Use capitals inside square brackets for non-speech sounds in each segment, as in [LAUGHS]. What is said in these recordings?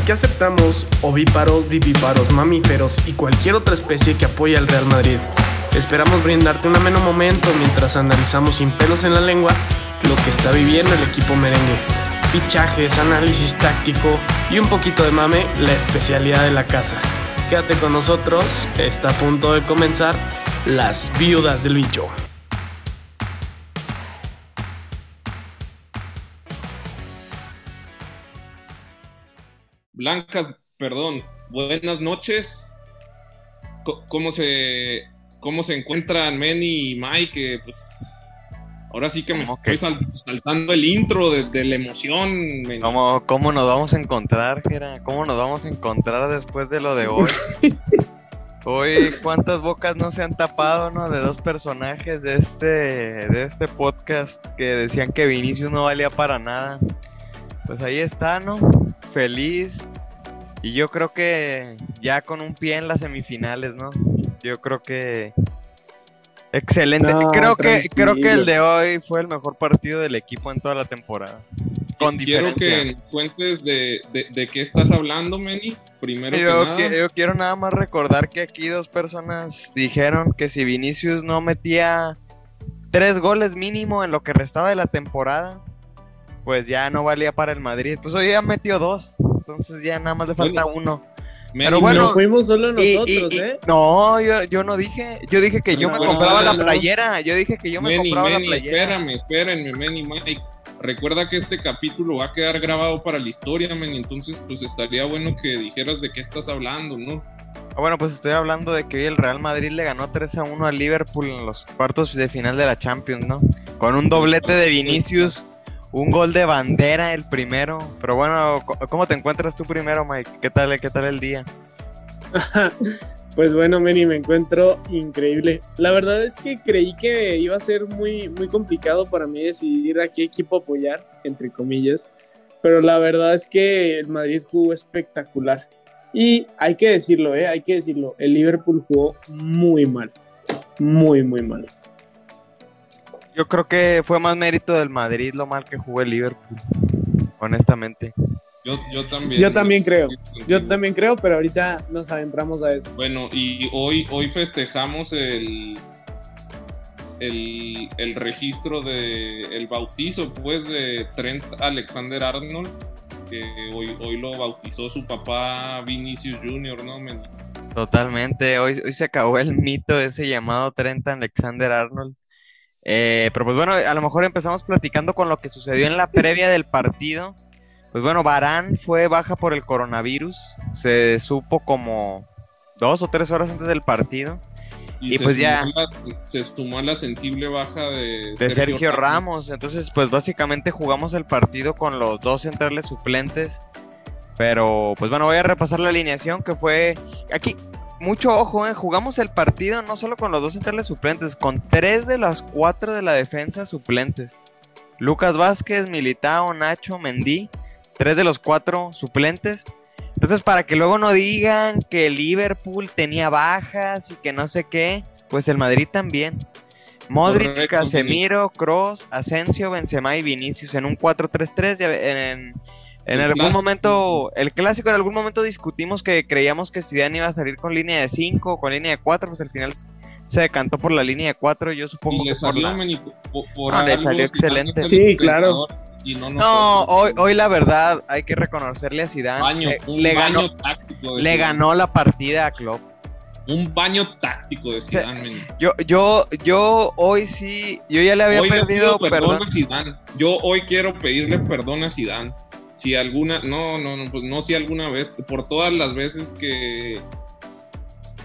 Aquí aceptamos ovíparos, vivíparos, mamíferos y cualquier otra especie que apoye al Real Madrid. Esperamos brindarte un ameno momento mientras analizamos sin pelos en la lengua lo que está viviendo el equipo merengue. Fichajes, análisis táctico y un poquito de mame, la especialidad de la casa. Quédate con nosotros, está a punto de comenzar Las Viudas del Bicho. Blancas, perdón, buenas noches. ¿Cómo se, cómo se encuentran Manny y Mike? Pues ahora sí que me estoy saltando el intro de, la emoción. ¿Cómo, ¿Cómo, nos vamos a encontrar, Gera? ¿Cómo nos vamos a encontrar después de lo de hoy? [LAUGHS] hoy, ¿cuántas bocas no se han tapado, no? De dos personajes de este, de este podcast que decían que Vinicius no valía para nada. Pues ahí está, ¿no? Feliz. Y yo creo que ya con un pie en las semifinales, ¿no? Yo creo que excelente. creo que creo que el de hoy fue el mejor partido del equipo en toda la temporada. Con quiero que cuentes de, de, qué estás hablando, Meni. Primero yo, que yo quiero nada más recordar que aquí dos personas dijeron que si Vinicius no metía tres goles mínimo en lo que restaba de la temporada, pues ya no valía para el Madrid. Pues hoy ya metió dos, entonces ya nada más le falta uno. Pero bueno, fuimos solo nosotros, ¿eh? No, yo, yo, no dije, yo dije que yo me compraba la playera, yo dije que yo me compraba la playera. Espérame, espérenme, Manny Mike. Recuerda que este capítulo va a quedar grabado para la historia, Manny, entonces pues estaría bueno que dijeras de qué estás hablando, ¿no? Ah, bueno, pues estoy hablando de que hoy el Real Madrid le ganó 3 a 1 al Liverpool en los cuartos de final de la Champions, ¿no? Con un doblete de Vinicius un gol de bandera el primero. Pero bueno, ¿cómo te encuentras tú primero, Mike? ¿Qué tal, qué tal el día? [LAUGHS] pues bueno, Meni, me encuentro increíble. La verdad es que creí que iba a ser muy, muy complicado para mí decidir a qué equipo apoyar, entre comillas. Pero la verdad es que el Madrid jugó espectacular. Y hay que decirlo, ¿eh? Hay que decirlo. El Liverpool jugó muy mal. Muy, muy mal. Yo creo que fue más mérito del Madrid lo mal que jugó el Liverpool, honestamente. Yo, también. Yo también creo. Yo también creo, pero ahorita nos adentramos a eso. Bueno, y hoy, hoy festejamos el, el, registro de el bautizo, pues, de Trent Alexander Arnold, que hoy, hoy lo bautizó su papá Vinicius Jr., ¿no? Totalmente. Hoy, hoy se acabó el mito de ese llamado Trent Alexander Arnold. Eh, pero pues bueno, a lo mejor empezamos platicando con lo que sucedió en la previa del partido. Pues bueno, Barán fue baja por el coronavirus. Se supo como dos o tres horas antes del partido. Y, pues ya. se sumó la sensible baja de, de Sergio, Ramos. Entonces, pues básicamente jugamos el partido con los dos centrales suplentes. Pero, pues bueno, voy a repasar la alineación que fue. Aquí, mucho ojo, ¿eh? jugamos el partido no solo con los dos centrales suplentes, con tres de las cuatro de la defensa suplentes. Lucas Vázquez, Militao, Nacho, Mendy, tres de los cuatro suplentes. Entonces, para que luego no digan que Liverpool tenía bajas y que no sé qué, pues el Madrid también. Modric, Casemiro, Cross, Asensio, Benzema y Vinicius en un 4-3-3 en, en algún momento, el clásico en algún momento discutimos que creíamos que Zidane iba a salir con línea de 5 o con línea de 4, pues al final se decantó por la línea de 4, yo supongo que salió, por, ah, le salió excelente. Sí, claro. no, hoy, hoy la verdad hay que reconocerle a Zidane. Eh, le, ganó, le ganó la partida a Klopp. Un baño táctico de Zidane. yo, yo, yo hoy sí, yo ya le había perdido perdón. A Zidane. Yo hoy quiero pedirle perdón a Zidane si alguna, no, no, no, pues no si alguna vez, por todas las veces que,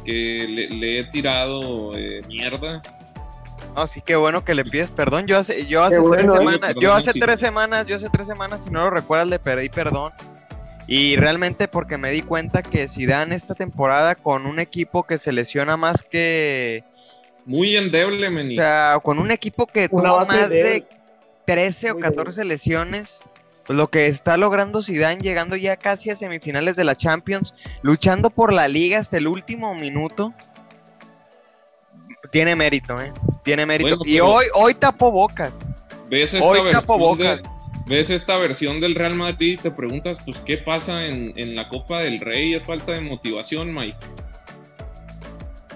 que le, he tirado eh, mierda. No, sí, qué bueno que le pides perdón. Yo hace, yo hace tres semanas, yo hace tres semanas, yo hace tres semanas, si no lo recuerdas, le pedí perdón. Y realmente porque me di cuenta que si dan esta temporada con un equipo que se lesiona más que... Muy endeble, meni. O sea, con un equipo que tuvo más de 13 o 14 lesiones lo que está logrando Zidane llegando ya casi a semifinales de la Champions, luchando por la liga hasta el último minuto. Tiene mérito, ¿eh? Tiene mérito. y hoy, hoy tapó bocas. ¿Ves esta hoy tapó bocas. ves esta versión del Real Madrid y te preguntas, pues, ¿qué pasa en, en la Copa del Rey? ¿Es falta de motivación, Mike?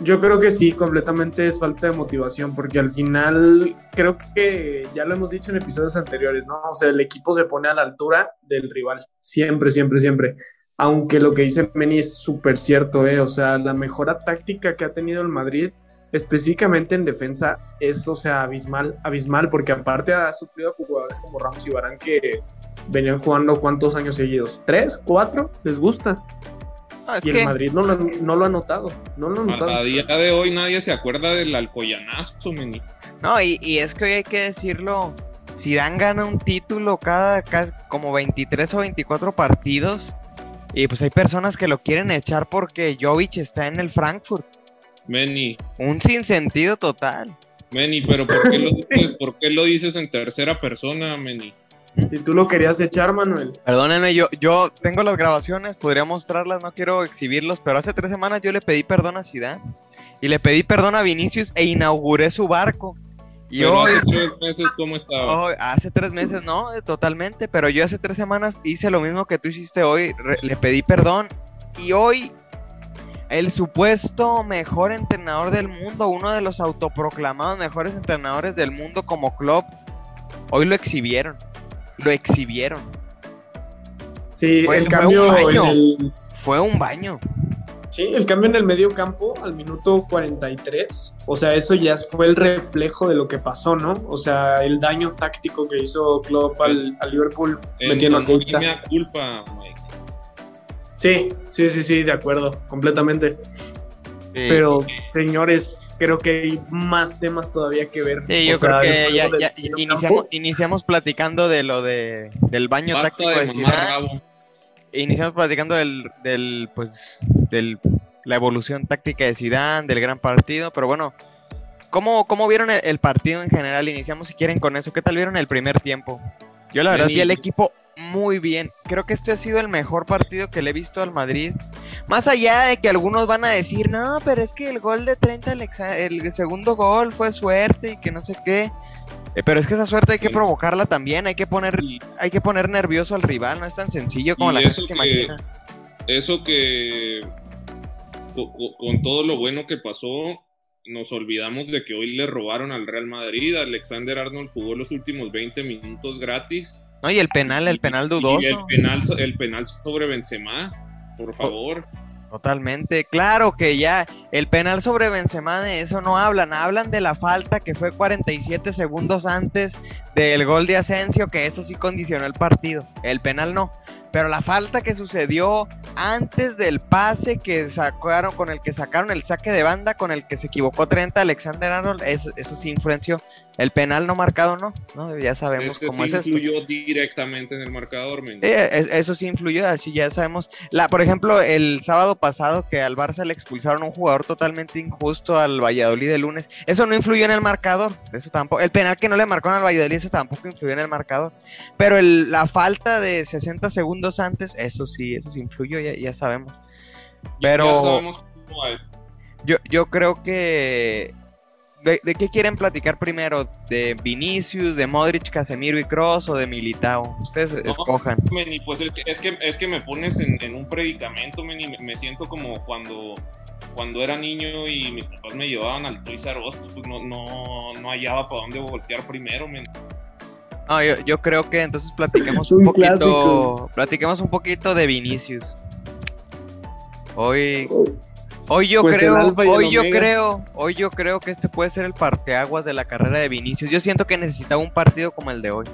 Yo creo que sí, completamente es falta de motivación, porque al final creo que ya lo hemos dicho en episodios anteriores, ¿no? O sea, el equipo se pone a la altura del rival, siempre, siempre, siempre. Aunque lo que dice Meni es súper cierto, ¿eh? O sea, la mejora táctica que ha tenido el Madrid, específicamente en defensa, es, o sea, abismal, abismal, porque aparte ha suplido a jugadores como Ramos y Barán que venían jugando cuántos años seguidos, tres, cuatro, les gusta y el Madrid no lo, ha notado. No lo ha notado. A día de hoy nadie se acuerda del Alcoyanazo, meni. No, y, es que hoy hay que decirlo. Si Dan gana un título cada, como 23 o 24 partidos. Y pues hay personas que lo quieren echar porque Jovic está en el Frankfurt. Meni. Un sinsentido total. Meni, pero ¿por qué, lo dices, ¿por qué lo dices en tercera persona, Meni? Si tú lo querías echar, Manuel. Perdónenme, yo, yo tengo las grabaciones, podría mostrarlas, no quiero exhibirlos, pero hace tres semanas yo le pedí perdón a Zidane y le pedí perdón a Vinicius e inauguré su barco. Y hoy, hace tres meses, ¿cómo estaba? hace tres meses, no, totalmente, pero yo hace tres semanas hice lo mismo que tú hiciste hoy, le pedí perdón y hoy el supuesto mejor entrenador del mundo, uno de los autoproclamados mejores entrenadores del mundo como Klopp, hoy lo exhibieron lo exhibieron. Sí, el cambio fue un baño. Sí, el cambio en el medio campo al minuto 43, o sea, eso ya fue el reflejo de lo que pasó, ¿no? O sea, el daño táctico que hizo Klopp al, Liverpool metiendo a culpa, Mike. Sí, sí, sí, sí, de acuerdo, completamente. Pero, señores, creo que hay más temas todavía que ver. Sí, yo creo que ya, iniciamos, iniciamos, platicando de lo de, del baño táctico de, Zidane. Iniciamos platicando del, del, pues, del, la evolución táctica de Zidane, del gran partido, pero bueno, ¿cómo, cómo vieron el, partido en general? Iniciamos si quieren con eso. ¿Qué tal vieron el primer tiempo? Yo la verdad vi el equipo muy bien. Creo que este ha sido el mejor partido que le he visto al Madrid. Más allá de que algunos van a decir, no, pero es que el gol de 30, el, segundo gol fue suerte y que no sé qué. Eh, pero es que esa suerte hay que provocarla también, hay que poner, hay que poner nervioso al rival, no es tan sencillo como la gente se imagina. Eso que con todo lo bueno que pasó, nos olvidamos de que hoy le robaron al Real Madrid. Alexander Arnold jugó los últimos 20 minutos gratis no, y el penal, el penal dudoso. el penal, el penal sobre Benzema, por favor. Totalmente, claro que ya el penal sobre Benzema de eso no hablan, hablan de la falta que fue 47 segundos antes del gol de Asensio, que eso sí condicionó el partido, el penal no. Pero la falta que sucedió antes del pase que sacaron, con el que sacaron el saque de banda, con el que se equivocó 30 Alexander Arnold, eso, eso sí influenció. El penal no marcado no, ¿no? ya sabemos cómo es esto. influyó directamente en el marcador, eso sí influyó, así ya sabemos. La, por ejemplo, el sábado pasado que al Barça le expulsaron a un jugador totalmente injusto al Valladolid el lunes, eso no influyó en el marcador, eso tampoco. El penal que no le marcaron al Valladolid, eso tampoco influyó en el marcador. Pero la falta de 60 segundos antes, eso sí, eso sí influyó, ya, sabemos. Pero Yo, yo creo que ¿De, qué quieren platicar primero? ¿De Vinicius, de Modric, Casemiro y Cross o de Militao? Ustedes escojan. pues es que, es que, es que me pones en, un predicamento, me, me siento como cuando, cuando era niño y mis papás me llevaban al Toys R Us, pues no, no, no hallaba para dónde voltear primero, No, yo, yo, creo que entonces platiquemos [LAUGHS] un, poquito, platiquemos un poquito de Vinicius. Hoy Hoy yo pues creo, hoy yo creo, hoy yo creo que este puede ser el parteaguas de la carrera de Vinicius. Yo siento que necesitaba un partido como el de hoy.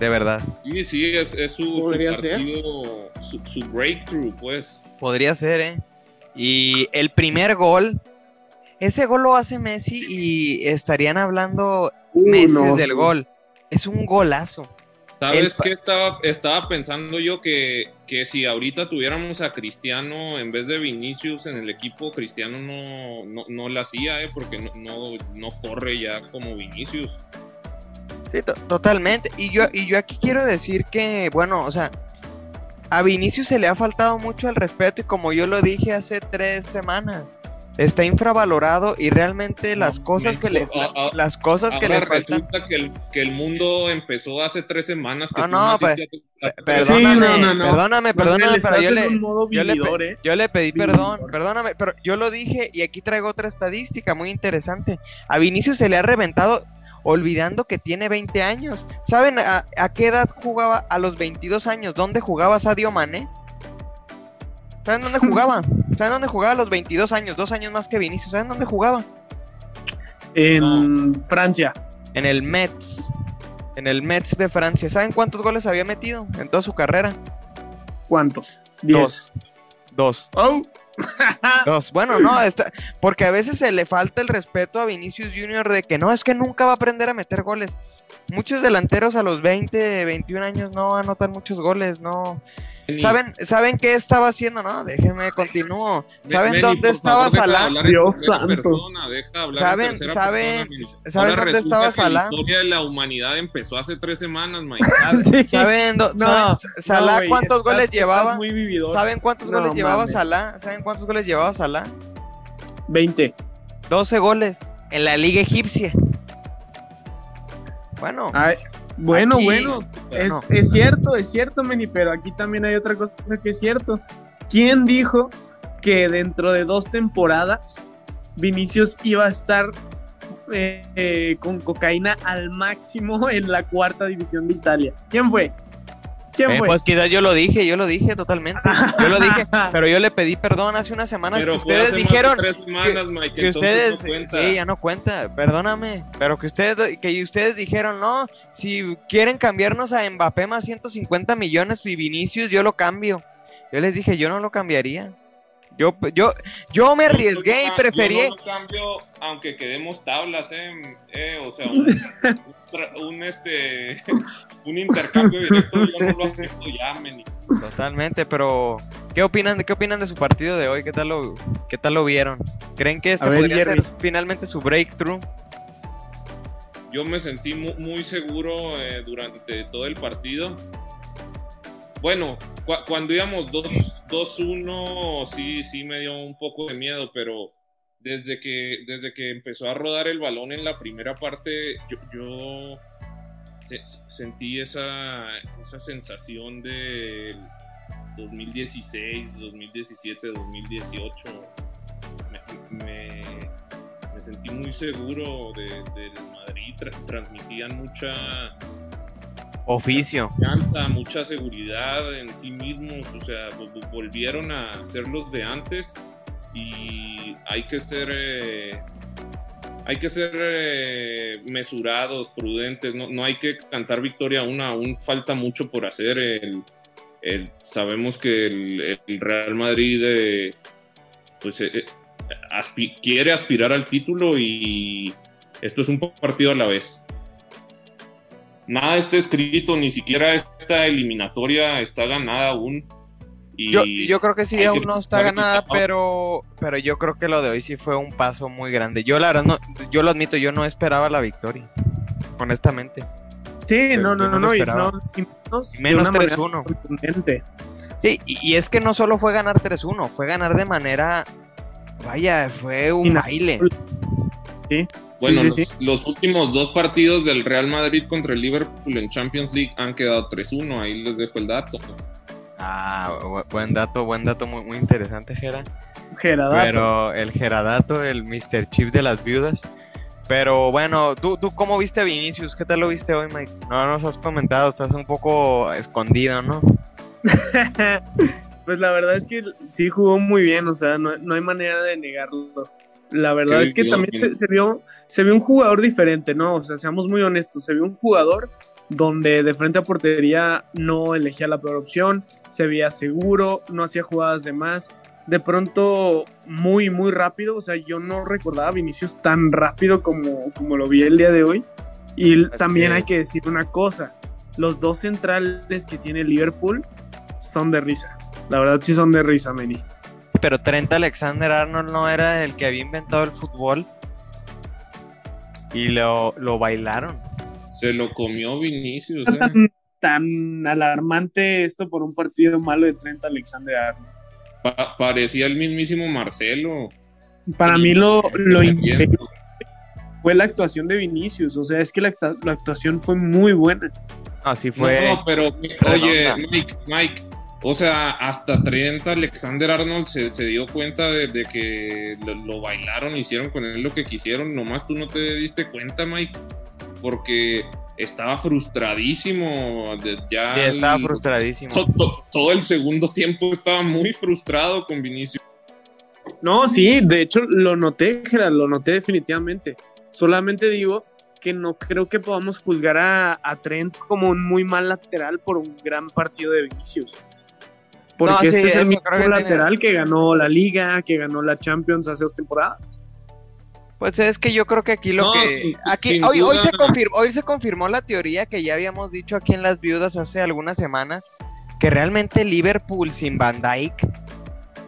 De verdad. Sí, sí, es, su, partido, su, breakthrough, pues. Podría ser, ¿eh? Y el primer gol, ese gol lo hace Messi y estarían hablando uh, meses del gol. Es un golazo. ¿Sabes qué estaba, estaba pensando yo? Que, que, si ahorita tuviéramos a Cristiano en vez de Vinicius en el equipo, Cristiano no, no, no la hacía, ¿eh? porque no, no, corre ya como Vinicius. Sí, totalmente. Y yo, y yo aquí quiero decir que, bueno, o sea, a Vinicius se le ha faltado mucho el respeto y como yo lo dije hace tres semanas, está infravalorado y realmente las cosas que le las cosas que le faltan que el, que el mundo empezó hace tres semanas que no, no, perdóname, perdóname, perdóname, pero yo le, yo le, ¿eh? yo le pedí perdón, perdóname, pero yo lo dije y aquí traigo otra estadística muy interesante. A Vinicius se le ha reventado olvidando que tiene 20 años. ¿Saben a, a qué edad jugaba a los 22 años? ¿Dónde jugaba Sadio Mané? ¿Saben dónde jugaba? ¿Saben dónde jugaba a los 22 años? Dos años más que Vinicius. ¿Saben dónde jugaba? En Francia. En el Metz. En el Metz de Francia. ¿Saben cuántos goles había metido en toda su carrera? ¿Cuántos? Dos. Dos. Oh. [LAUGHS] Dos. Bueno, no, porque a veces se le falta el respeto a Vinicius Junior de que no, es que nunca va a aprender a meter goles. Muchos delanteros a los 20, 21 años no anotan muchos goles, no. ¿Saben, ¿Saben qué estaba haciendo? No, déjenme continúo. ¿Saben dónde estaba Salah? Dios santo. ¿Saben, saben, ¿saben dónde estaba Salah? La historia de la humanidad empezó hace tres semanas, Mike. ¿Saben, Salah cuántos goles llevaba? ¿Saben cuántos goles llevaba Salah? ¿Saben cuántos goles llevaba Salah? 20. 12 goles en la liga egipcia. Bueno. bueno, bueno. Es, cierto, es cierto, Meni, pero aquí también hay otra cosa que es cierto. ¿Quién dijo que dentro de dos temporadas Vinicius iba a estar eh, eh, con cocaína al máximo en la cuarta división de Italia? ¿Quién fue? ¿Quién eh, fue? Pues quizás yo lo dije, yo lo dije totalmente. Yo lo dije, [LAUGHS] pero yo le pedí perdón hace unas semanas pero que ustedes dijeron que, ustedes sí, ya no cuenta, perdóname, pero que ustedes que ustedes dijeron, "No, si quieren cambiarnos a Mbappé más 150 millones y Vinicius, yo lo cambio." Yo les dije, "Yo no lo cambiaría." Yo, yo, yo me arriesgué y preferí. Yo no lo cambio, aunque quedemos tablas, eh, eh o sea, [LAUGHS] un, este [LAUGHS] un intercambio directo yo no lo acepto ya, Totalmente, pero ¿qué opinan, ¿qué opinan de su partido de hoy? ¿Qué tal lo, qué tal lo vieron? ¿Creen que este podría ser finalmente su breakthrough? Yo me sentí muy, seguro eh, durante todo el partido. Bueno, cuando íbamos 2-1, sí, sí me dio un poco de miedo, pero desde que, desde que empezó a rodar el balón en la primera parte, yo, sentí esa, esa sensación de 2016, 2017, 2018. Me, sentí muy seguro del Madrid, transmitían mucha oficio, mucha seguridad en sí mismos, o sea, volvieron a ser los de antes y hay que ser eh, hay que ser eh, mesurados, prudentes, no, no, hay que cantar victoria aún, aún falta mucho por hacer. El, sabemos que el, Real Madrid eh, pues, quiere aspirar al título y esto es un partido a la vez. Nada está escrito, ni siquiera esta eliminatoria está ganada aún yo, creo que sí, aún no está ganada, pero, pero yo creo que lo de hoy sí fue un paso muy grande. Yo la verdad, no, yo lo admito, yo no esperaba la victoria, honestamente. Sí, no, no, no, no, y no, menos 3-1. Sí, y, es que no solo fue ganar 3-1, fue ganar de manera, vaya, fue un baile. Sí. Bueno, los, últimos dos partidos del Real Madrid contra el Liverpool en Champions League han quedado 3-1, ahí les dejo el dato. Ah, buen dato, buen dato, muy, muy interesante, Gera. Geradato. Pero el Geradato, el Mr. Chip de las viudas. Pero bueno, ¿tú, ¿tú cómo viste a Vinicius? ¿Qué tal lo viste hoy, Mike? No nos has comentado, estás un poco escondido, ¿no? [LAUGHS] pues la verdad es que sí jugó muy bien, o sea, no, hay manera de negarlo. La verdad es que también se, vio, se vio un jugador diferente, ¿no? O sea, seamos muy honestos, se vio un jugador donde de frente a portería no elegía la peor opción, se veía seguro, no hacía jugadas de más. De pronto, muy, muy rápido. O sea, yo no recordaba a Vinicius tan rápido como, como lo vi el día de hoy. Y también hay que decir una cosa: los dos centrales que tiene Liverpool son de risa. La verdad, sí son de risa, Meni. Pero Trent Alexander Arnold no era el que había inventado el fútbol. Y lo, lo bailaron. Se lo comió Vinicius. [LAUGHS] ¿eh? Tan, alarmante esto por un partido malo de Trent Alexander Arnold. parecía el mismísimo Marcelo. Para mí lo, lo increíble fue la actuación de Vinicius. O sea, es que la, actuación fue muy buena. Así fue. No, pero oye, Mike, Mike, o sea, hasta 30 Alexander Arnold se, dio cuenta de, que lo, lo, bailaron, hicieron con él lo que quisieron. Nomás tú no te diste cuenta, Mike. Porque estaba frustradísimo. Ya sí, estaba frustradísimo. Todo, el segundo tiempo estaba muy frustrado con Vinicius. No, sí, de hecho lo noté, Gerard, lo noté definitivamente. Solamente digo que no creo que podamos juzgar a, Trent como un muy mal lateral por un gran partido de Vinicius. Porque este es el mismo lateral que ganó la Liga, que ganó la Champions hace dos temporadas. Pues es que yo creo que aquí lo que. aquí, hoy, hoy, se confirmó, hoy se confirmó la teoría que ya habíamos dicho aquí en las viudas hace algunas semanas. Que realmente Liverpool sin Van Dyke,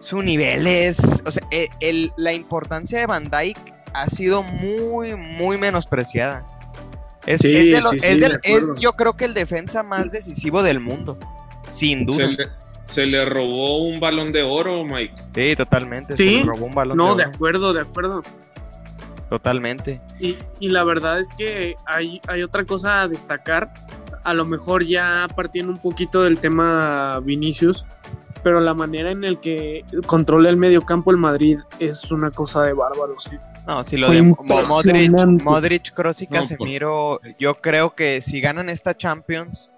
su nivel es. O sea, e, la importancia de Van Dyke ha sido muy, muy menospreciada. Es, yo creo que el defensa más decisivo del mundo. Sin duda. Se le, robó un balón de oro, Mike. Sí, totalmente. Se le robó un balón de oro. No, de acuerdo, de acuerdo. Totalmente. Y, la verdad es que hay, hay otra cosa a destacar. A lo mejor ya partiendo un poquito del tema Vinicius, pero la manera en el que controla el medio campo el Madrid es una cosa de bárbaro, sí. No, si lo de Modric, Modric, Kroos y Casemiro, yo creo que si ganan esta Champions,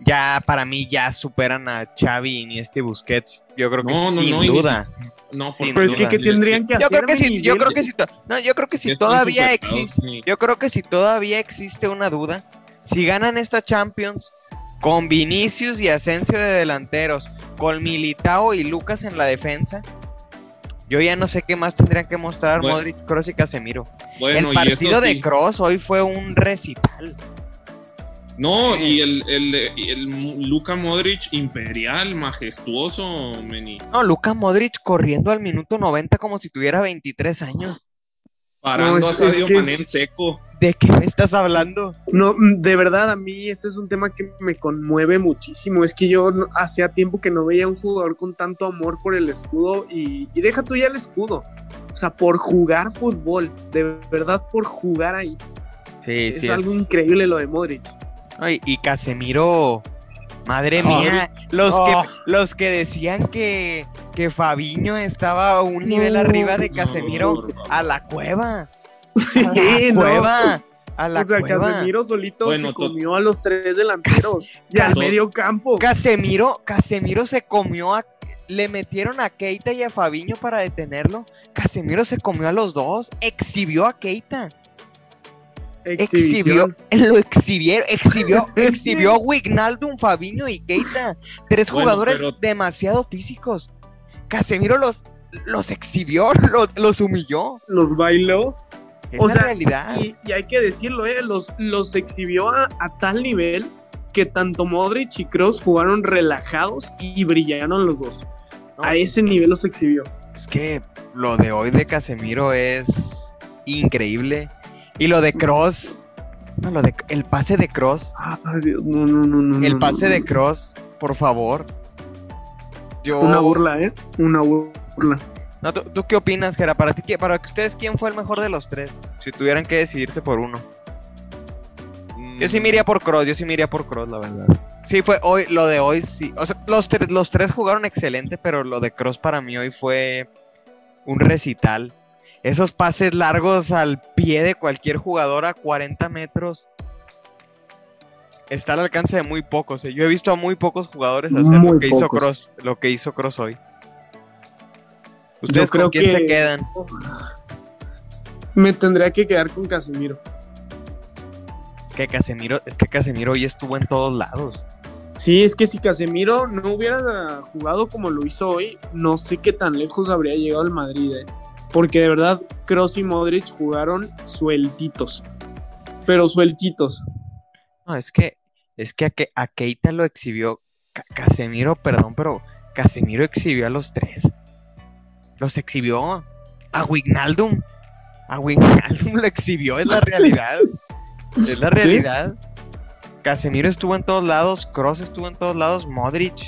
ya para mí ya superan a Xavi, y este Busquets. Yo creo que sin duda. No, pero es que ¿qué tendrían que hacer? Yo creo que si, yo creo que si, no, yo creo que si todavía existe, yo creo que si todavía existe una duda, si ganan esta Champions con Vinicius y Asensio de delanteros, con Militao y Lucas en la defensa, yo ya no sé qué más tendrían que mostrar Modric, Cross y Casemiro. el partido de Cross hoy fue un recital. No, y el, el, el, Luka Modric imperial, majestuoso, Meni. No, Luka Modric corriendo al minuto 90 como si tuviera 23 años. Parando a Sadio Mané seco. ¿De qué me estás hablando? No, de verdad, a mí este es un tema que me conmueve muchísimo. Es que yo hacía tiempo que no veía un jugador con tanto amor por el escudo y, y deja tú ya el escudo. O sea, por jugar fútbol, de verdad por jugar ahí. Sí, es algo increíble lo de Modric y, Casemiro, madre mía, los, que, los que decían que, que Fabiño estaba a un nivel arriba de Casemiro, a la cueva. A la cueva. A la o sea, Casemiro solito se comió a los tres delanteros y al medio campo. Casemiro, Casemiro se comió a, le metieron a Keita y a Fabiño para detenerlo. Casemiro se comió a los dos, exhibió a Keita exhibió, [LAUGHS] lo exhibieron, exhibió, [LAUGHS] exhibió a Wignaldum, Fabinho y Keita. Tres jugadores demasiado físicos. Casemiro los, los exhibió, [LAUGHS] los, humilló. Los bailó. o sea, realidad. Y, hay que decirlo, ¿eh? los, los exhibió a, tal nivel que tanto Modric y Kroos jugaron relajados y brillaron los dos. a ese nivel los exhibió. Es que lo de hoy de Casemiro es increíble. Y lo de Cross. No, lo de el pase de Cross. no, no, no, no. El pase de Cross, por favor. Yo... Una burla, ¿eh? Una burla. ¿tú, qué opinas, Gera? Para ti, para ustedes, ¿quién fue el mejor de los tres? Si tuvieran que decidirse por uno. Yo sí me iría por Cross, yo sí me iría por Cross, la verdad. Sí, fue hoy, lo de hoy sí. O sea, los, los tres jugaron excelente, pero lo de Cross para mí hoy fue un recital esos pases largos al pie de cualquier jugador a 40 metros está al alcance de muy pocos. ¿eh? Yo he visto a muy pocos jugadores hacer lo que hizo Cross, lo que hizo Cross hoy. ¿Ustedes con quién se quedan? Me tendría que quedar con Casemiro. Es que Casemiro, es que Casemiro hoy estuvo en todos lados. Sí, es que si Casemiro no hubiera jugado como lo hizo hoy, no sé qué tan lejos habría llegado el Madrid. ¿eh? Porque de verdad, Cross y Modric jugaron sueltitos. Pero sueltitos. No, es que, es que a, Keita lo exhibió. Casemiro, perdón, pero Casemiro exhibió a los tres. Los exhibió a Wignaldum. A Wignaldum lo exhibió, es la realidad. [LAUGHS] es la realidad. Casemiro estuvo en todos lados, Cross estuvo en todos lados, Modric,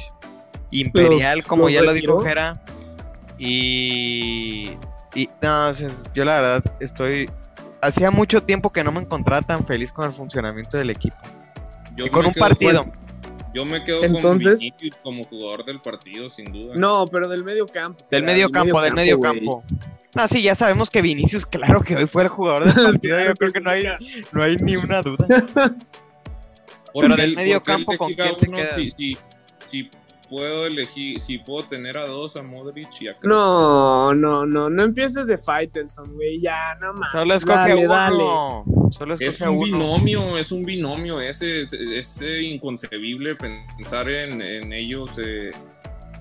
Imperial, como ya lo dijo Jera. Y Y no, yo la verdad estoy. Hacía mucho tiempo que no me encontraba tan feliz con el funcionamiento del equipo. y con un partido. yo me quedo Entonces, con como jugador del partido, sin duda. No, pero del medio campo. Del medio campo, del medio campo. No, sí, ya sabemos que Vinicius, claro que hoy fue el jugador del [LAUGHS] partido. yo creo que no hay, no hay ni una duda. [LAUGHS] pero del medio campo, ¿con quién te quedas? sí, puedo elegir, si puedo tener a dos, a Modric y a No, no, no, no empieces de Faitelson, güey, ya, no más. Solo escoge uno. Solo escoge es un binomio, es un binomio, ese es, inconcebible pensar en, en ellos eh,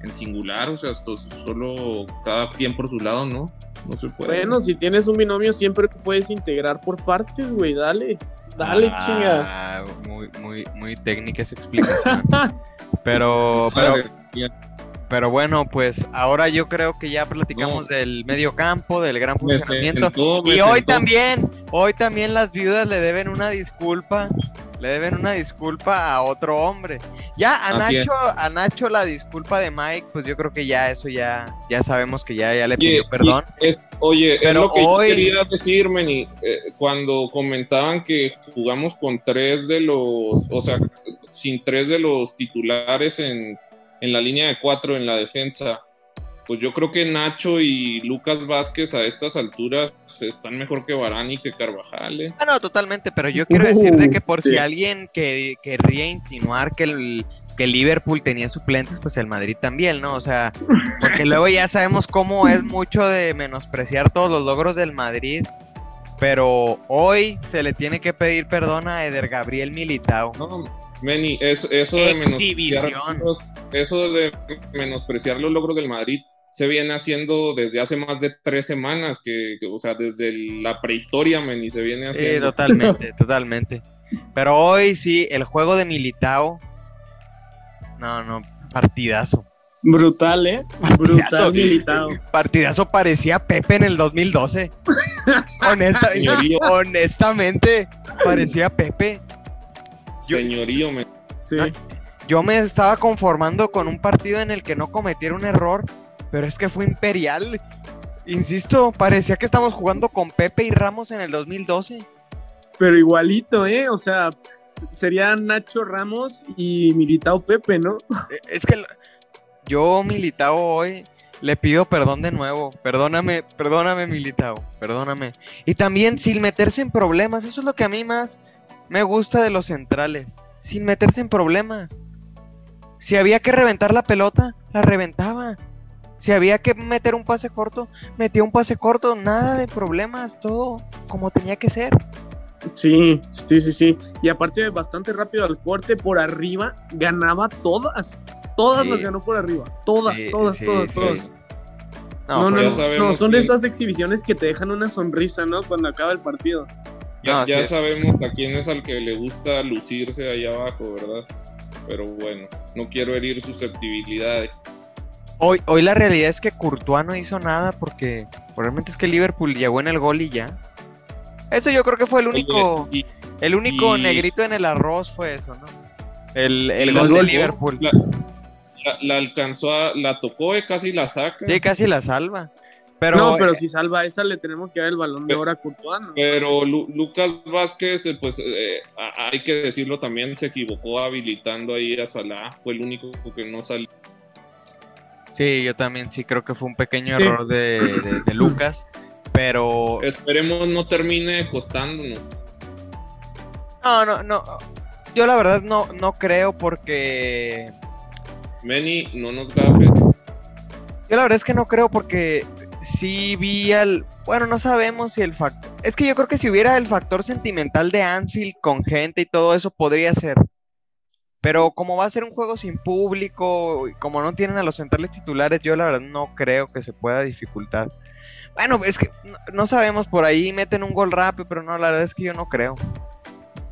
en singular, o sea, solo cada quien por su lado, ¿no? No se puede. Bueno, si tienes un binomio siempre puedes integrar por partes, güey, dale. Dale, ah, chinga. Muy, muy, muy técnica esa explicación. [LAUGHS] Pero, pero, pero bueno, pues ahora yo creo que ya platicamos del medio campo, del gran funcionamiento. y hoy también, hoy también las viudas le deben una disculpa. Le deben una disculpa a otro hombre. Ya a Nacho, a Nacho la disculpa de Mike, pues yo creo que ya eso ya, ya sabemos que ya, ya le pidió perdón. oye, pero es lo que hoy... yo quería decir, Meni, eh, cuando comentaban que jugamos con tres de los, o sea, sin tres de los titulares en, la línea de cuatro en la defensa. Pues yo creo que Nacho y Lucas Vázquez a estas alturas están mejor que Barani y que Carvajal. ¿eh? Ah, no, totalmente, pero yo quiero decir de que por si alguien que, querría insinuar que el, que Liverpool tenía suplentes, pues el Madrid también, ¿no? O sea, porque luego ya sabemos cómo es mucho de menospreciar todos los logros del Madrid pero hoy se le tiene que pedir perdón a Eder Gabriel Militao. No, Meni, eso, de menospreciar, eso de menospreciar los logros del Madrid se viene haciendo desde hace más de tres semanas, que, o sea, desde la prehistoria, Meni, se viene haciendo. Sí, totalmente, [LAUGHS] totalmente. Pero hoy sí, el juego de Militao, no, no, partidazo. Brutal, ¿eh? Brutal Militao. Partidazo parecía Pepe en el 2012. [LAUGHS] honestamente, parecía Pepe. Señorío, me... Yo me estaba conformando con un partido en el que no cometiera un error, pero es que fue imperial. Insisto, parecía que estamos jugando con Pepe y Ramos en el 2012. Pero igualito, ¿eh? O sea, sería Nacho Ramos y Militao Pepe, ¿no? E, es que yo, Militao, hoy le pido perdón de nuevo. Perdóname, perdóname, Militao, perdóname. Y también sin meterse en problemas, eso es lo que a mí más me gusta de los centrales, sin meterse en problemas. Si había que reventar la pelota, la reventaba. Si había que meter un pase corto, metía un pase corto, nada de problemas, todo como tenía que ser. Sí, sí, sí, sí. Y aparte bastante rápido al corte por arriba, ganaba todas. Todas las ganó por arriba. Todas, todas, todas, todas. No, no, no, son de esas exhibiciones que te dejan una sonrisa, ¿no? Cuando acaba el partido. Ya, sabemos a quién es al que le gusta lucirse ahí abajo, ¿verdad? Pero bueno, no quiero herir susceptibilidades. Hoy, hoy la realidad es que Courtois no hizo nada porque probablemente es que Liverpool llegó en el gol y ya. Eso yo creo que fue el único, el único negrito en el arroz fue eso, ¿no? El, el gol de Liverpool. La, alcanzó, a, la tocó y casi la saca. Sí, casi la salva. Pero, no, pero eh, si salva esa, le tenemos que dar el balón de oro a Courtois. Pero Lucas Vázquez, eh, pues eh, hay que decirlo también, se equivocó habilitando ahí a Salah. Fue el único que no salió. Sí, yo también sí creo que fue un pequeño error de, Lucas. Pero. Esperemos no termine costándonos. No, no, no. Yo la verdad no, no creo porque. Meni, no nos gafe. Yo la verdad es que no creo porque sí vi al. Bueno, no sabemos si el factor. Es que yo creo que si hubiera el factor sentimental de Anfield con gente y todo eso, podría ser. Pero como va a ser un juego sin público, y como no tienen a los centrales titulares, yo la verdad no creo que se pueda dificultar. Bueno, es que no, sabemos, por ahí meten un gol rápido, pero no, la verdad es que yo no creo.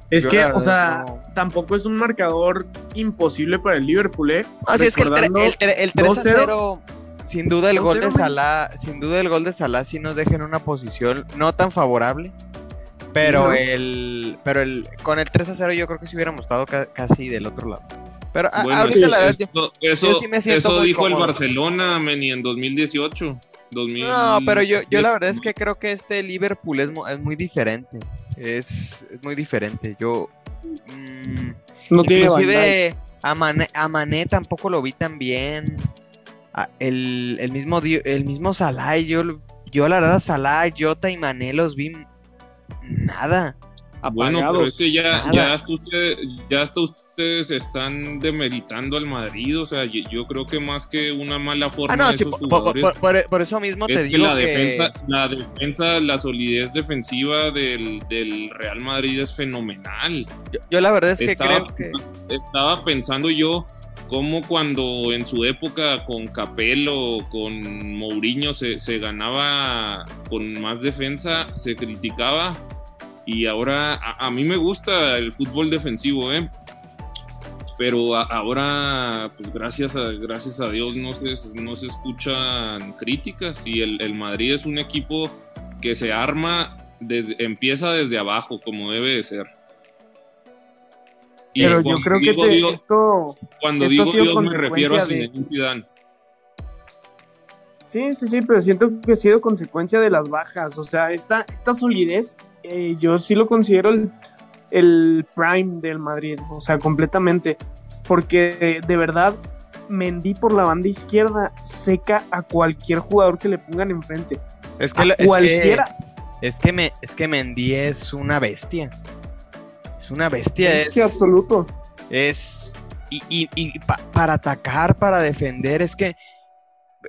Es que, o sea, tampoco es un marcador imposible para el Liverpool, ¿eh? Así es que el, el 3 0 sin duda el gol de Salah, sin duda el gol de Salah sí nos deja en una posición no tan favorable. Pero el pero el con el 3 a 0 yo creo que si hubiéramos estado casi del otro lado. Pero ahorita la verdad eso, sí me siento Eso dijo el Barcelona, Meni, en 2018. No, pero yo, yo la verdad es que creo que este Liverpool es, es muy diferente. Es, es, muy diferente. Yo. Mmm, no inclusive a Mané, a Mané, tampoco lo vi tan bien. El, el, mismo, el mismo Salah, yo, yo la verdad, Salah, Jota y Mané los vi nada. Bueno, pero es que ya, ya, hasta ustedes, ya hasta ustedes están demeritando al Madrid, o sea, yo, creo que más que una mala forma ah, no, de por, eso mismo te digo que la defensa, la defensa, la solidez defensiva del, Real Madrid es fenomenal. Yo, la verdad es que creo que estaba pensando yo cómo cuando en su época con Capello, con Mourinho se, ganaba con más defensa, se criticaba y ahora a, mí me gusta el fútbol defensivo, ¿eh? Pero ahora, pues gracias a, gracias a Dios no se, no se escuchan críticas y el, Madrid es un equipo que se arma, empieza desde abajo, como debe de ser. Pero yo creo que esto. Cuando digo Dios, me refiero a Zinedine Zidane. Sí, sí, sí, pero siento que ha sido consecuencia de las bajas. O sea, esta, esta solidez, eh, yo sí lo considero el, prime del Madrid. O sea, completamente. Porque de verdad, Mendy por la banda izquierda seca a cualquier jugador que le pongan enfrente. Es que, es cualquiera. es que, me, es que Mendy es una bestia. Es una bestia. Es, absoluto. Es. Y, para atacar, para defender, es que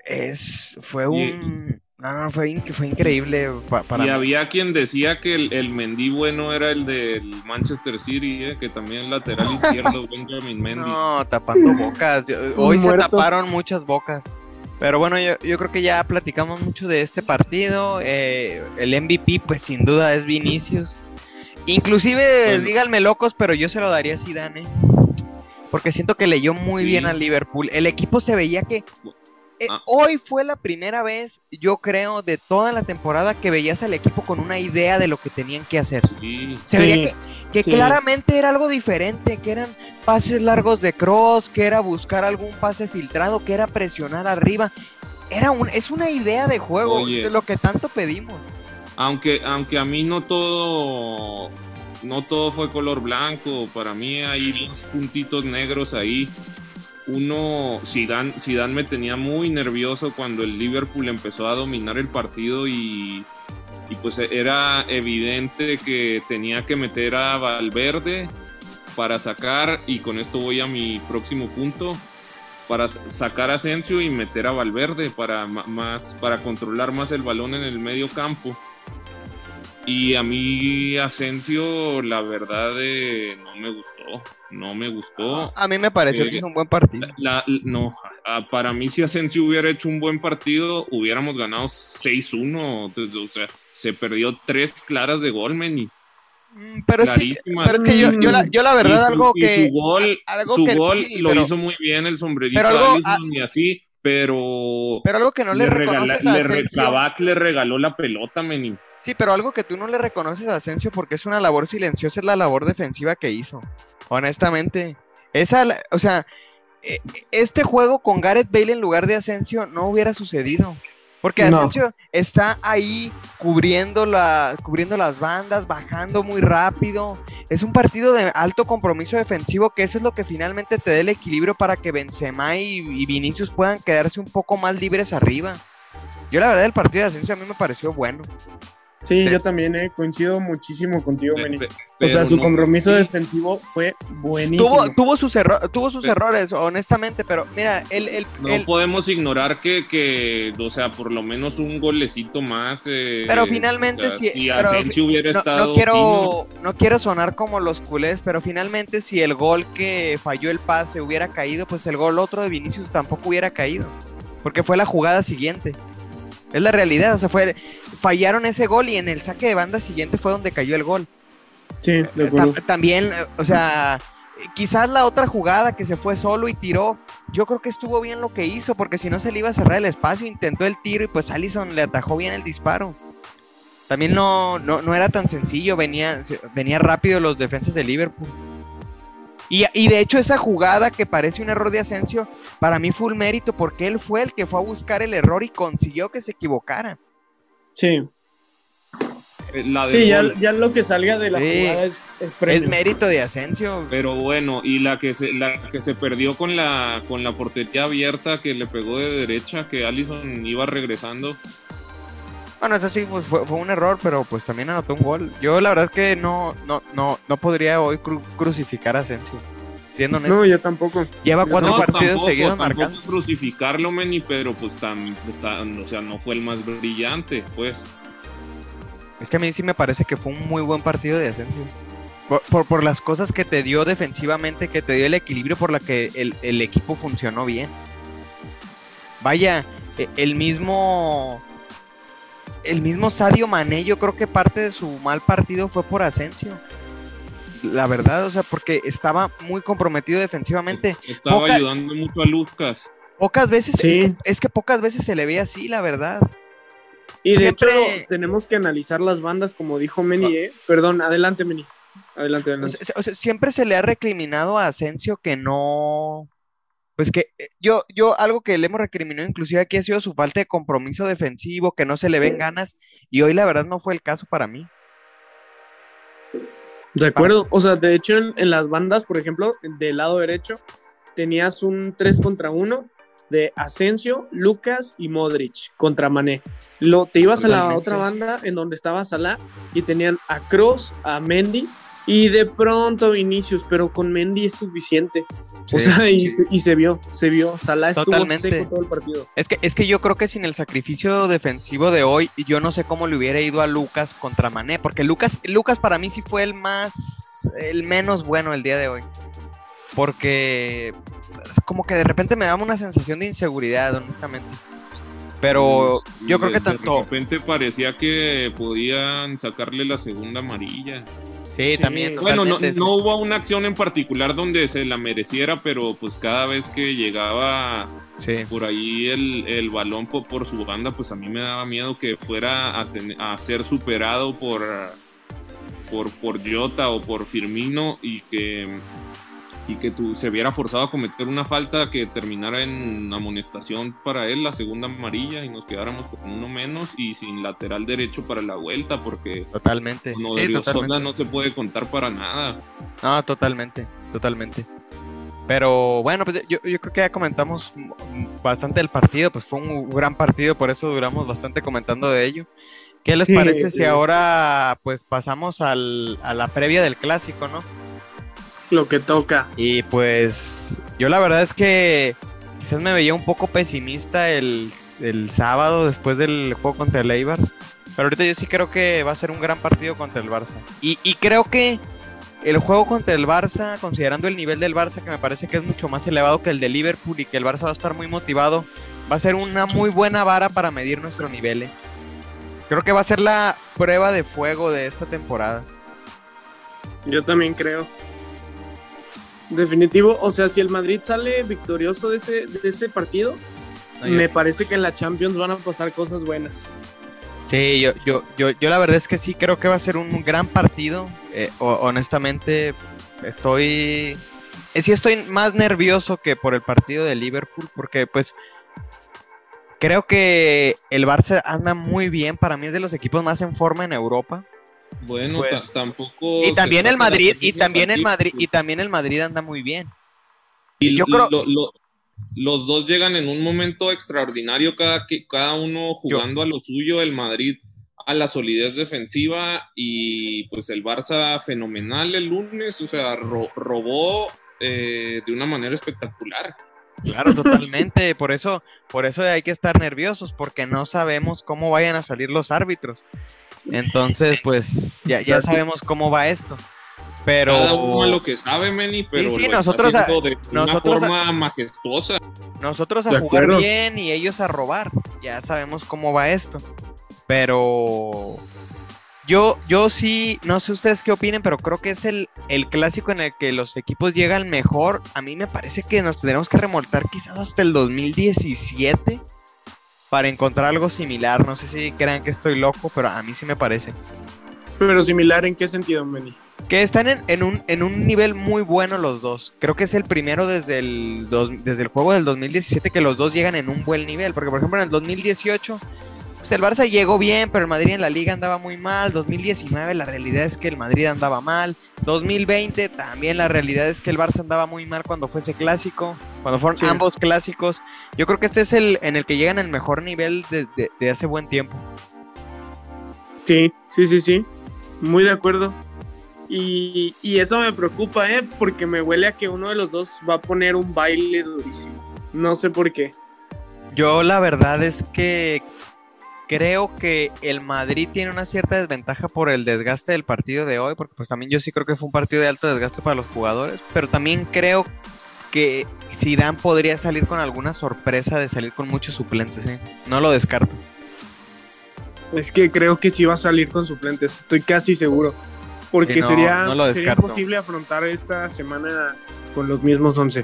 es, fue un... No, fue, fue increíble. para y había quien decía que el, el Mendy bueno era el del Manchester City, eh, que también lateral izquierdo [LAUGHS] Benjamin Mendy. No, tapando bocas. Hoy se taparon muchas bocas. Pero bueno, yo, yo, creo que ya platicamos mucho de este partido. Eh, el MVP, pues sin duda es Vinicius. Inclusive, díganme locos, pero yo se lo daría a Zidane. ¿eh? Porque siento que leyó muy bien al Liverpool. El equipo se veía que eh, ah. Hoy fue la primera vez, yo creo, de toda la temporada que veías al equipo con una idea de lo que tenían que hacer. Se veía que, claramente era algo diferente, que eran pases largos de cross, que era buscar algún pase filtrado, que era presionar arriba. Era un, es una idea de juego, de lo que tanto pedimos. Aunque, aunque a mí no todo, no todo fue color blanco, para mí hay unos puntitos negros ahí uno, Zidane, Zidane me tenía muy nervioso cuando el Liverpool empezó a dominar el partido y, pues era evidente que tenía que meter a Valverde para sacar, y con esto voy a mi próximo punto, para sacar a Asensio y meter a Valverde para, más, para controlar más el balón en el medio campo. Y a mí Asensio, la verdad, eh, no me gustó. No me gustó. A mí me pareció que hizo un buen partido. no, para mí si Asensio hubiera hecho un buen partido, hubiéramos ganado 6-1. O sea, se perdió tres claras de gol, Meni. Mm, pero es, que, pero es que yo, yo, la, yo la verdad algo que... Su gol, su gol lo hizo muy bien el sombrerito pero algo, y así, pero... Pero algo que no le, le reconoces a le, le regaló la pelota, Meni. Sí, pero algo que tú no le reconoces a Asensio porque es una labor silenciosa es la labor defensiva que hizo. Honestamente. Esa, o sea, e, este juego con Gareth Bale en lugar de Asensio no hubiera sucedido. Porque Asensio está ahí cubriendo, la, cubriendo las bandas, bajando muy rápido. Es un partido de alto compromiso defensivo que eso es lo que finalmente te da el equilibrio para que Benzema y, y Vinicius puedan quedarse un poco más libres arriba. Yo la verdad el partido de Asensio a mí me pareció bueno. Sí, yo también eh, coincido muchísimo contigo, Meni. O sea, su compromiso defensivo fue buenísimo. Tuvo, tuvo sus, tuvo sus errores, honestamente, pero mira, el, el no podemos ignorar que, que, o sea, por lo menos un golecito más. Eh, pero finalmente, si, si hubiera no, estado. No quiero, no quiero sonar como los culés, pero finalmente, si el gol que falló el pase hubiera caído, pues el gol otro de Vinicius tampoco hubiera caído. Porque fue la jugada siguiente. Es la realidad, o sea, fue, fallaron ese gol y en el saque de banda siguiente fue donde cayó el gol. Sí, de eh, acuerdo. También, o sea, quizás la otra jugada que se fue solo y tiró, yo creo que estuvo bien lo que hizo, porque si no se le iba a cerrar el espacio, intentó el tiro y pues Allison le atajó bien el disparo. También no, no, no era tan sencillo, venía, venía rápido los defensas de Liverpool. Y, y, de hecho esa jugada que parece un error de Asensio, para mí fue un mérito porque él fue el que fue a buscar el error y consiguió que se equivocara. Sí. Eh, sí, ya, lo que salga de la jugada es, es, mérito de Asensio. Pero bueno, y la que se, la que se perdió con la, con la portería abierta que le pegó de derecha, que Allison iba regresando. Bueno, eso sí fue, fue, un error, pero pues también anotó un gol. Yo la verdad es que no, no, no, no podría hoy crucificar a Asensio. Siendo honesto. No, yo tampoco. Lleva cuatro partidos seguidos marcando. crucificarlo, Meni, pero pues tan, o sea, no fue el más brillante, pues. Es que a mí sí me parece que fue un muy buen partido de Asensio. Por, por, las cosas que te dio defensivamente, que te dio el equilibrio por la que el, el equipo funcionó bien. Vaya, e, el mismo el mismo Sadio Mané, yo creo que parte de su mal partido fue por Asensio. La verdad, o sea, porque estaba muy comprometido defensivamente. Estaba ayudando mucho a Lucas. Pocas veces, es, que, pocas veces se le ve así, la verdad. Y de hecho, tenemos que analizar las bandas, como dijo Meni, ¿eh? Perdón, adelante, Meni. Adelante, adelante. o sea, siempre se le ha recriminado a Asensio que no pues que eh, yo, yo algo que le hemos recriminado inclusive aquí ha sido su falta de compromiso defensivo, que no se le ven ganas, y hoy la verdad no fue el caso para mí. De acuerdo, o sea, de hecho en, las bandas, por ejemplo, del lado derecho, tenías un 3 contra 1 de Asensio, Lucas y Modric contra Mané. Lo, te ibas a la otra banda en donde estaba Salah y tenían a Cross, a Mendy y de pronto Vinicius, pero con Mendy es suficiente o sea, y, se, vio, se vio. Salah estuvo seco todo el partido. Es que, es que yo creo que sin el sacrificio defensivo de hoy, yo no sé cómo le hubiera ido a Lucas contra Mané, porque Lucas, Lucas para mí sí fue el más, el menos bueno el día de hoy. Porque como que de repente me daba una sensación de inseguridad, honestamente. Pero yo creo que tanto. De repente parecía que podían sacarle la segunda amarilla. Sí, también. Bueno, no, hubo una acción en particular donde se la mereciera, pero pues cada vez que llegaba por ahí el, balón por, su banda, pues a mí me daba miedo que fuera a, ser superado por, por, por Jota o por Firmino y que y que tú, se viera forzado a cometer una falta que terminara en amonestación para él, la segunda amarilla, y nos quedáramos con uno menos y sin lateral derecho para la vuelta, porque totalmente. No, sí, totalmente. no se puede contar para nada. No, totalmente, totalmente. Pero bueno, pues yo, yo, creo que ya comentamos bastante del partido, pues fue un gran partido, por eso duramos bastante comentando de ello. ¿Qué les parece si ahora pues pasamos al, a la previa del clásico, no? Lo que toca. Y pues yo la verdad es que quizás me veía un poco pesimista el, sábado después del juego contra el Eibar. Pero ahorita yo sí creo que va a ser un gran partido contra el Barça. Y, y creo que el juego contra el Barça, considerando el nivel del Barça, que me parece que es mucho más elevado que el de Liverpool y que el Barça va a estar muy motivado, va a ser una muy buena vara para medir nuestro nivel. ¿eh? Creo que va a ser la prueba de fuego de esta temporada. Yo también creo. Definitivo, o sea, si el Madrid sale victorioso de ese, de ese partido, me parece que en la Champions van a pasar cosas buenas. Sí, yo, yo, yo, yo la verdad es que sí creo que va a ser un gran partido. Eh, honestamente, estoy. Eh, sí, estoy más nervioso que por el partido de Liverpool, porque pues creo que el Barça anda muy bien. Para mí es de los equipos más en forma en Europa. Bueno, pues, tampoco. Y también el Madrid, y también el Madrid, y también el Madrid anda muy bien. Y yo creo. los dos llegan en un momento extraordinario, cada, cada uno jugando a lo suyo, el Madrid a la solidez defensiva y pues el Barça fenomenal el lunes, o sea, robó eh, de una manera espectacular. Claro, totalmente. Por eso, por eso hay que estar nerviosos, porque no sabemos cómo vayan a salir los árbitros. Entonces, pues, ya, ya sabemos cómo va esto. Pero. Cada uno lo que sabe, Meni, pero. Sí, nosotros a, de nosotros una forma majestuosa. Nosotros a jugar bien y ellos a robar. Ya sabemos cómo va esto. Pero yo, yo sí, no sé ustedes qué opinen, pero creo que es el, el clásico en el que los equipos llegan mejor. A mí me parece que nos tendremos que remontar quizás hasta el 2017 para encontrar algo similar. No sé si crean que estoy loco, pero a mí sí me parece. Pero similar en qué sentido, Meni? Que están en, un, en un nivel muy bueno los dos. Creo que es el primero desde el, desde el juego del 2017 que los dos llegan en un buen nivel. Porque, por ejemplo, en el 2018 pues el Barça llegó bien, pero el Madrid en la liga andaba muy mal. 2019 la realidad es que el Madrid andaba mal. 2020 también la realidad es que el Barça andaba muy mal cuando fue ese clásico, cuando fueron ambos clásicos. Yo creo que este es el en el que llegan el mejor nivel de, hace buen tiempo. Sí, sí, sí, sí. Muy de acuerdo. Y, y, eso me preocupa, ¿eh? Porque me huele a que uno de los dos va a poner un baile durísimo. No sé por qué. Yo la verdad es que Creo que el Madrid tiene una cierta desventaja por el desgaste del partido de hoy, porque pues también yo sí creo que fue un partido de alto desgaste para los jugadores, pero también creo que Zidane podría salir con alguna sorpresa de salir con muchos suplentes, ¿eh? No lo descarto. Es que creo que sí va a salir con suplentes, estoy casi seguro. Porque sería, imposible afrontar esta semana con los mismos 11.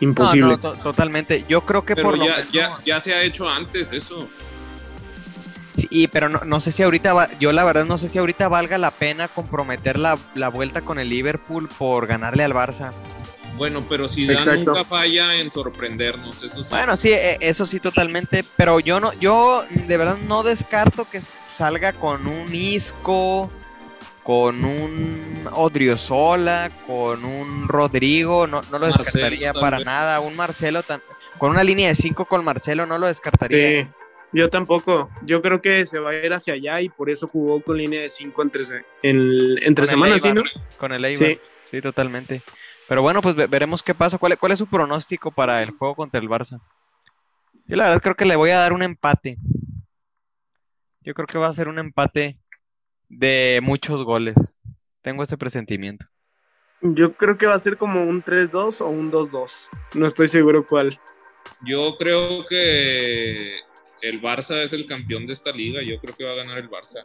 Imposible. totalmente. Yo creo que por ya, ya, ya se ha hecho antes eso. Sí, pero no, sé si ahorita va, yo la verdad no sé si ahorita valga la pena comprometer la, vuelta con el Liverpool por ganarle al Barça. Bueno, pero si nunca falla en sorprendernos, eso sí. Bueno, sí, e, eso sí totalmente, pero yo no, yo de verdad no descarto que salga con un Isco, con un Odriozola, con un Rodrigo, no, no lo descartaría para nada, un Marcelo, con una línea de 5 con Marcelo no lo descartaría. Yo tampoco. Yo creo que se va a ir hacia allá y por eso jugó con línea de 5 entre, entre semanas, ¿sí, no? Con el Eibar. Sí. sí, totalmente. Pero bueno, pues veremos qué pasa. ¿Cuál, ¿Cuál es su pronóstico para el juego contra el Barça? Yo la verdad creo que le voy a dar un empate. Yo creo que va a ser un empate de muchos goles. Tengo este presentimiento. Yo creo que va a ser como un 3-2 o un 2-2. No estoy seguro cuál. Yo creo que el Barça es el campeón de esta liga, yo creo que va a ganar el Barça.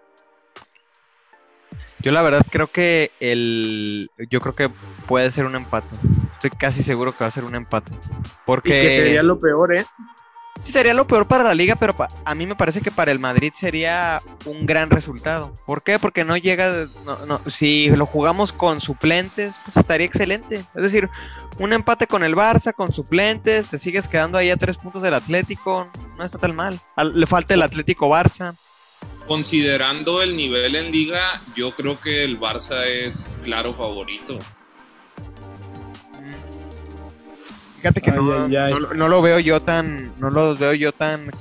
Yo la verdad creo que el yo creo que puede ser un empate. Estoy casi seguro que va a ser un empate. Porque y que sería lo peor, ¿eh? Sí, sería lo peor para la liga, pero a mí me parece que para el Madrid sería un gran resultado. ¿Por qué? Porque no llega, si lo jugamos con suplentes, pues estaría excelente. Es decir, un empate con el Barça, con suplentes, te sigues quedando ahí a tres puntos del Atlético, no está tan mal. Le falta el Atlético Barça. Considerando el nivel en liga, yo creo que el Barça es claro favorito. Fíjate que no, No, lo veo yo tan, no los veo yo tan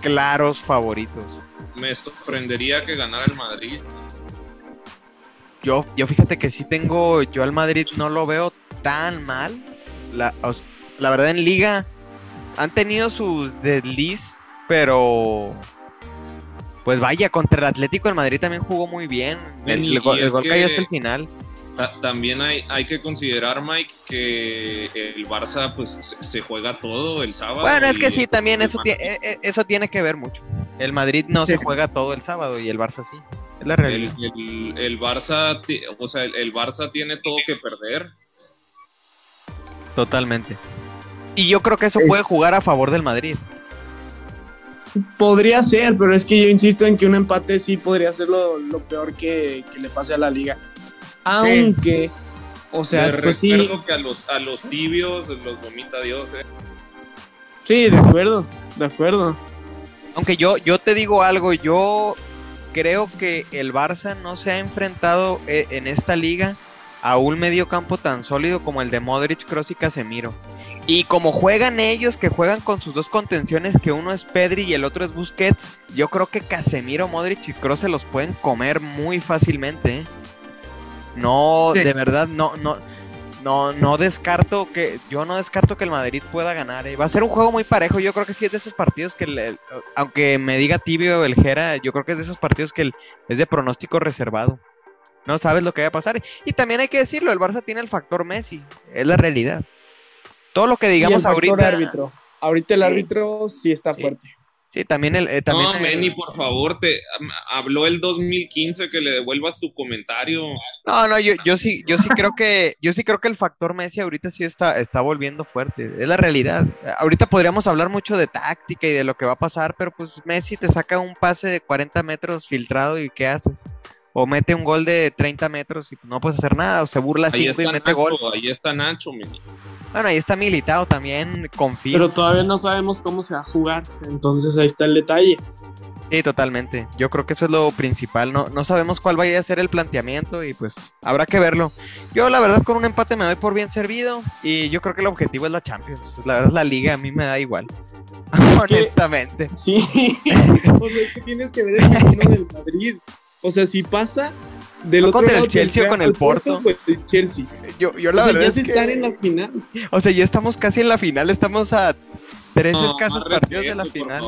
claros favoritos. Me sorprendería que ganara el Madrid. Yo, yo fíjate que sí tengo, yo al Madrid no lo veo tan mal. La, la verdad en liga han tenido sus desliz, pero pues vaya, contra el Atlético el Madrid también jugó muy bien. El, gol, cayó hasta el final también hay, hay que considerar, Mike, que el Barça pues se juega todo el sábado. Bueno, es que sí, también eso, tiene, eso tiene que ver mucho. El Madrid no se juega todo el sábado y el Barça sí. Es la realidad. El, Barça, o sea, el, Barça tiene todo que perder. Totalmente. Y yo creo que eso puede jugar a favor del Madrid. Podría ser, pero es que yo insisto en que un empate sí podría ser lo, peor que, que le pase a la liga. Aunque, o sea, pues recuerdo que a los, a los tibios los vomita Dios, ¿eh? Sí, de acuerdo, de acuerdo. Aunque yo, yo te digo algo, yo creo que el Barça no se ha enfrentado eh, en esta liga a un medio campo tan sólido como el de Modric, Kroos y Casemiro. Y como juegan ellos, que juegan con sus dos contenciones, que uno es Pedri y el otro es Busquets, yo creo que Casemiro, Modric y Kroos se los pueden comer muy fácilmente. ¿eh? No, de verdad, no, no, no, no descarto que, yo no descarto que el Madrid pueda ganar. ¿eh? Va a ser un juego muy parejo. Yo creo que sí es de esos partidos que, aunque me diga tibio el Jera, yo creo que es de esos partidos que es de pronóstico reservado. No sabes lo que va a pasar. Y también hay que decirlo, el Barça tiene el factor Messi, es la realidad. Todo lo que digamos ahorita. Árbitro. Ahorita el árbitro sí está fuerte. Sí, también el. Eh, también no, Manny, por favor, te habló el 2015 que le devuelvas tu comentario. No, no, yo, yo sí, yo sí creo que, yo sí creo que el factor Messi ahorita sí está, está volviendo fuerte. Es la realidad. Ahorita podríamos hablar mucho de táctica y de lo que va a pasar, pero pues Messi te saca un pase de 40 metros filtrado y ¿qué haces? o mete un gol de 30 metros y no puedes hacer nada, o se burla 5 y mete gol. Ahí está Nacho, Bueno, ahí está militado también, confío. Pero todavía no sabemos cómo se va a jugar, entonces ahí está el detalle. Sí, totalmente. Yo creo que eso es lo principal. No, no sabemos cuál vaya a ser el planteamiento y pues habrá que verlo. Yo la verdad con un empate me doy por bien servido y yo creo que el objetivo es la Champions. La verdad la liga a mí me da igual. Honestamente. sí. [LAUGHS] o sea, que tienes que ver el camino del Madrid. O sea, si pasa del otro contra el Chelsea o con el Porto. pues el Chelsea. Yo, yo la verdad ya es que... están en la final. O sea, ya estamos casi en la final. Estamos a tres escasos partidos de la final.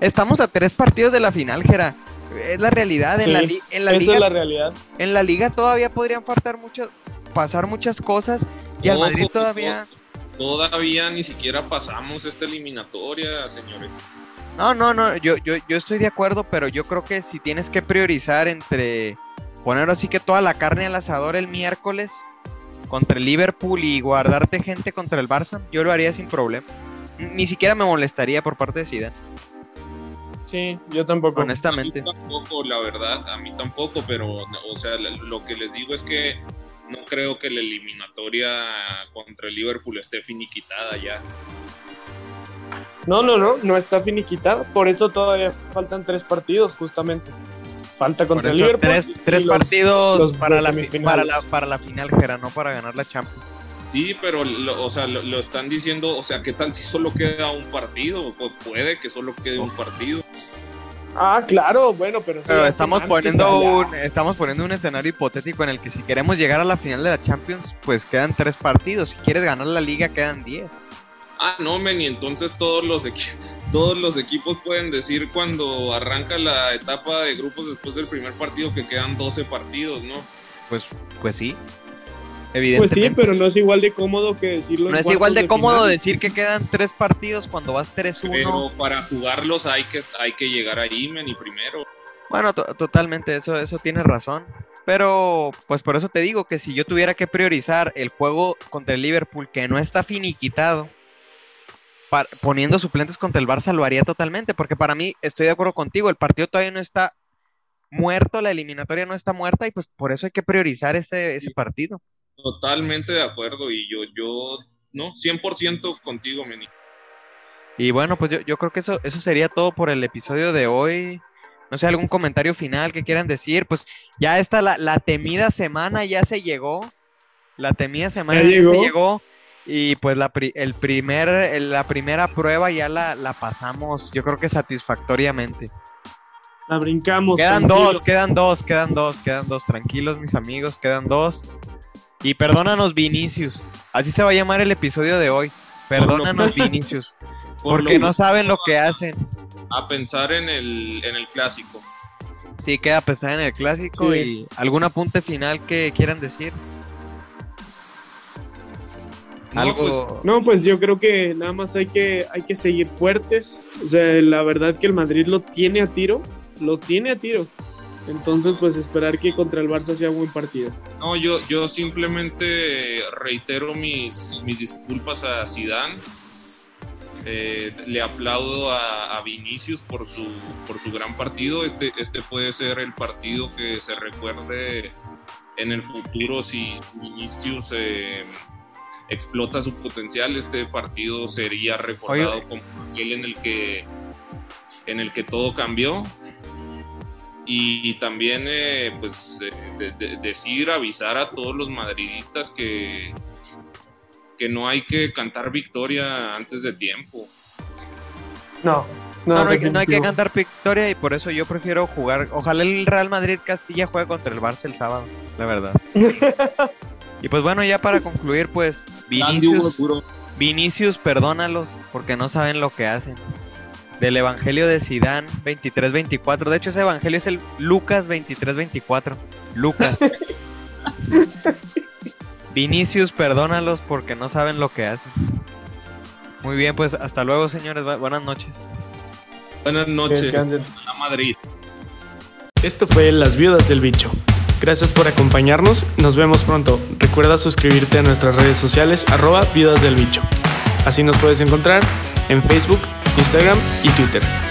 Estamos a tres partidos de la final, Gera. Es la realidad. en la, en la liga, es la realidad. En la liga todavía podrían faltar muchas, pasar muchas cosas. Y al Madrid todavía. Todavía ni siquiera pasamos esta eliminatoria, señores. No, no, no. Yo, yo, yo estoy de acuerdo, pero yo creo que si tienes que priorizar entre poner así que toda la carne al asador el miércoles contra el Liverpool y guardarte gente contra el Barça, yo lo haría sin problema. Ni siquiera me molestaría por parte de Zidane. Sí, yo tampoco. Honestamente. A mí tampoco, la verdad, a mí tampoco, pero, o sea, lo que les digo es que no creo que la eliminatoria contra el Liverpool esté finiquitada ya. No, no, no, no está finiquitada. Por eso todavía faltan tres partidos, justamente. Falta contra el Liverpool. Tres, tres partidos para, la, para, la, para la final, Gera, no para ganar la Champions. Sí, pero, lo, o sea, lo, están diciendo, o sea, ¿qué tal si solo queda un partido? Pues puede que solo quede un partido. Ah, claro, bueno, pero... Pero estamos poniendo, un, estamos poniendo un escenario hipotético en el que si queremos llegar a la final de la Champions, pues quedan tres partidos. Si quieres ganar la liga, quedan diez. Ah, no, men, y entonces todos los, todos los equipos pueden decir cuando arranca la etapa de grupos después del primer partido que quedan 12 partidos, ¿no? Pues, pues sí. Pues sí, pero no es igual de cómodo que decirlo. No es igual de, cómodo decir que quedan tres partidos cuando vas 3-1. Pero para jugarlos hay que, hay que llegar ahí, men, y primero. Bueno, totalmente, eso, eso tienes razón. Pero, pues por eso te digo que si yo tuviera que priorizar el juego contra el Liverpool, que no está finiquitado, poniendo suplentes contra el Barça, lo haría totalmente. Porque para mí, estoy de acuerdo contigo, el partido todavía no está muerto, la eliminatoria no está muerta, y pues por eso hay que priorizar ese, ese partido. Totalmente de acuerdo y yo, yo, no, 100% contigo, Meni. Y bueno, pues yo, creo que eso, eso sería todo por el episodio de hoy. No sé, algún comentario final que quieran decir. Pues ya está la, la temida semana, ya se llegó. La temida semana ya, se llegó. Y pues la, el primer, la primera prueba ya la, la pasamos, yo creo que satisfactoriamente. La brincamos. Quedan dos, quedan dos, quedan dos, quedan dos. Tranquilos, mis amigos, quedan dos. Y perdónanos, Vinicius. Así se va a llamar el episodio de hoy. Perdónanos, [LAUGHS] Vinicius. [LAUGHS] porque no saben lo que hacen. A pensar en el, en el clásico. Sí, queda a pensar en el clásico y algún apunte final que quieran decir. No, pues, no, pues yo creo que nada más hay que, hay que seguir fuertes. O sea, la verdad que el Madrid lo tiene a tiro. Lo tiene a tiro. Entonces, pues esperar que contra el Barça sea buen partido. No, yo, yo simplemente reitero mis, mis disculpas a Zidane. Eh, le aplaudo a, Vinicius por su, por su gran partido. Este, este puede ser el partido que se recuerde en el futuro si Vinicius eh, explota su potencial. Este partido sería recordado como aquel en el que en el que todo cambió y también eh, pues decir, avisar a todos los madridistas que, que no hay que cantar victoria antes de tiempo. No, no, no, hay, que cantar victoria y por eso yo prefiero jugar. Ojalá el Real Madrid Castilla juegue contra el Barça el sábado, la verdad. [LAUGHS] y pues bueno, ya para concluir, pues Vinicius, Vinicius, perdónalos porque no saben lo que hacen del Evangelio de Sidán 23-24. De hecho, ese Evangelio es el Lucas 23-24. Lucas. [LAUGHS] Vinicius, perdónalos porque no saben lo que hacen. Muy bien, pues hasta luego, señores. Buenas noches. Buenas noches. A Madrid. Esto fue Las Viudas del Bicho. Gracias por acompañarnos. Nos vemos pronto. Recuerda suscribirte a nuestras redes sociales arroba Viudas del Bicho. Así nos puedes encontrar en Facebook, Instagram y Twitter.